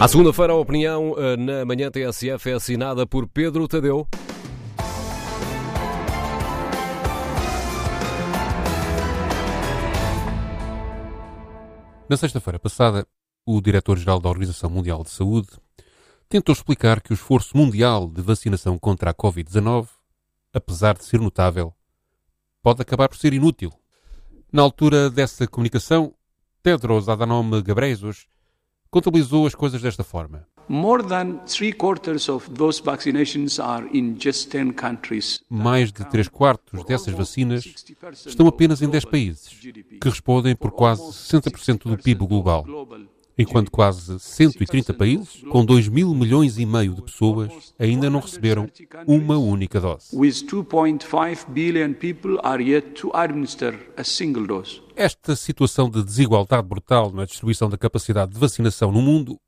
À segunda-feira, a opinião eh, na manhã TSF é assinada por Pedro Tadeu. Na sexta-feira passada, o diretor-geral da Organização Mundial de Saúde tentou explicar que o esforço mundial de vacinação contra a Covid-19, apesar de ser notável, pode acabar por ser inútil. Na altura dessa comunicação, Tedros Adhanom Ghebreyesus contabilizou as coisas desta forma. More than three quarters of those vaccinations are in just 10 countries. Mais de três quartos dessas vacinas estão apenas em 10 países, que respondem por quase 60% do PIB global enquanto quase 130 países, com 2 mil milhões e meio de pessoas, ainda não receberam uma única dose. Esta situação de desigualdade brutal na distribuição da capacidade de vacinação no mundo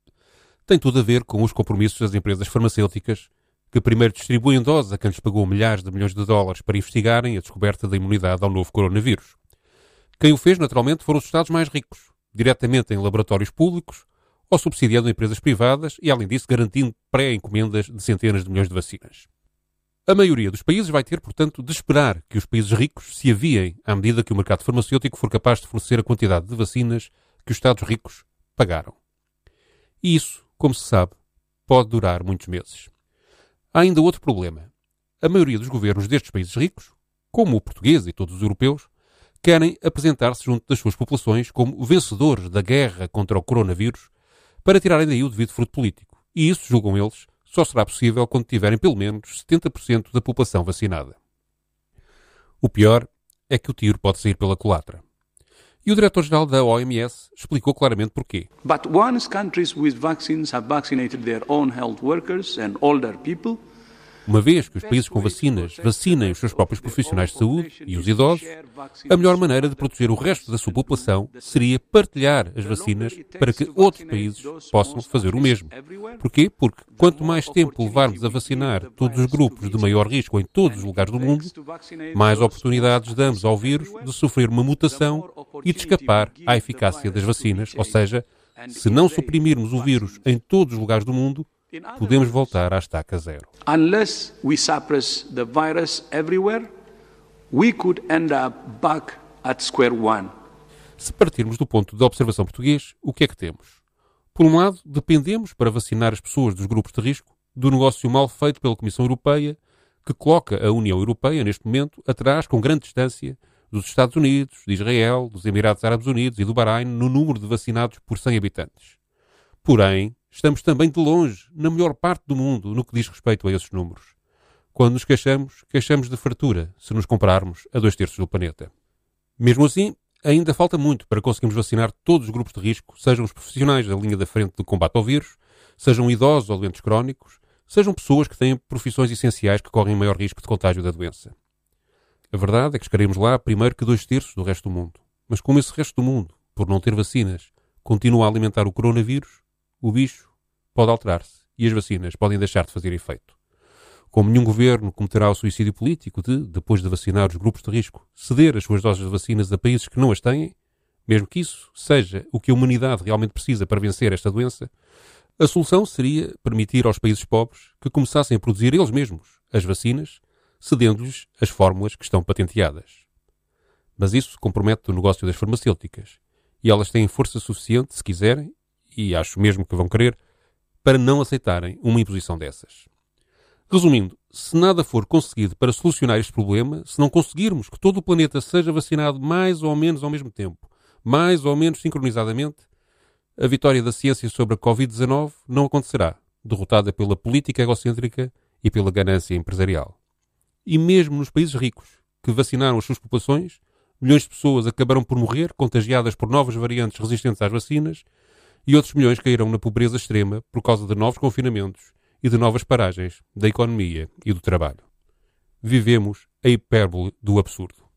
tem tudo a ver com os compromissos das empresas farmacêuticas que primeiro distribuem doses a quem lhes pagou milhares de milhões de dólares para investigarem a descoberta da imunidade ao novo coronavírus. Quem o fez, naturalmente, foram os Estados mais ricos, diretamente em laboratórios públicos ou subsidiando empresas privadas e, além disso, garantindo pré-encomendas de centenas de milhões de vacinas. A maioria dos países vai ter, portanto, de esperar que os países ricos se aviem à medida que o mercado farmacêutico for capaz de fornecer a quantidade de vacinas que os Estados ricos pagaram. E isso, como se sabe, pode durar muitos meses. Há ainda outro problema. A maioria dos governos destes países ricos, como o português e todos os europeus, querem apresentar-se junto das suas populações como vencedores da guerra contra o coronavírus para tirarem daí o devido fruto político. E isso, julgam eles, só será possível quando tiverem pelo menos 70% da população vacinada. O pior é que o tiro pode sair pela culatra. E o diretor-geral da OMS explicou claramente porquê. But once countries with vaccines have vaccinated their own health workers and older people, uma vez que os países com vacinas vacinem os seus próprios profissionais de saúde e os idosos, a melhor maneira de proteger o resto da sua população seria partilhar as vacinas para que outros países possam fazer o mesmo. Porquê? Porque quanto mais tempo levarmos a vacinar todos os grupos de maior risco em todos os lugares do mundo, mais oportunidades damos ao vírus de sofrer uma mutação e de escapar à eficácia das vacinas, ou seja, se não suprimirmos o vírus em todos os lugares do mundo, podemos voltar à estaca zero. Unless we suppress the virus everywhere, we could end up back at square one. Se partirmos do ponto de observação português, o que é que temos? Por um lado, dependemos para vacinar as pessoas dos grupos de risco do negócio mal feito pela Comissão Europeia, que coloca a União Europeia, neste momento, atrás, com grande distância, dos Estados Unidos, de Israel, dos Emirados Árabes Unidos e do Bahrein no número de vacinados por 100 habitantes. Porém, estamos também de longe, na melhor parte do mundo, no que diz respeito a esses números. Quando nos queixamos, queixamos de fartura, se nos compararmos a dois terços do planeta. Mesmo assim, ainda falta muito para conseguirmos vacinar todos os grupos de risco, sejam os profissionais da linha da frente do combate ao vírus, sejam idosos ou doentes crónicos, sejam pessoas que têm profissões essenciais que correm maior risco de contágio da doença. A verdade é que chegaremos lá primeiro que dois terços do resto do mundo. Mas como esse resto do mundo, por não ter vacinas, continua a alimentar o coronavírus, o bicho pode alterar-se e as vacinas podem deixar de fazer efeito. Como nenhum governo cometerá o suicídio político de, depois de vacinar os grupos de risco, ceder as suas doses de vacinas a países que não as têm, mesmo que isso seja o que a humanidade realmente precisa para vencer esta doença, a solução seria permitir aos países pobres que começassem a produzir eles mesmos as vacinas, cedendo-lhes as fórmulas que estão patenteadas. Mas isso compromete o negócio das farmacêuticas, e elas têm força suficiente, se quiserem, e acho mesmo que vão querer, para não aceitarem uma imposição dessas. Resumindo, se nada for conseguido para solucionar este problema, se não conseguirmos que todo o planeta seja vacinado mais ou menos ao mesmo tempo, mais ou menos sincronizadamente, a vitória da ciência sobre a Covid-19 não acontecerá, derrotada pela política egocêntrica e pela ganância empresarial. E mesmo nos países ricos, que vacinaram as suas populações, milhões de pessoas acabaram por morrer contagiadas por novas variantes resistentes às vacinas e outros milhões caíram na pobreza extrema por causa de novos confinamentos e de novas paragens da economia e do trabalho. Vivemos a hipérbole do absurdo.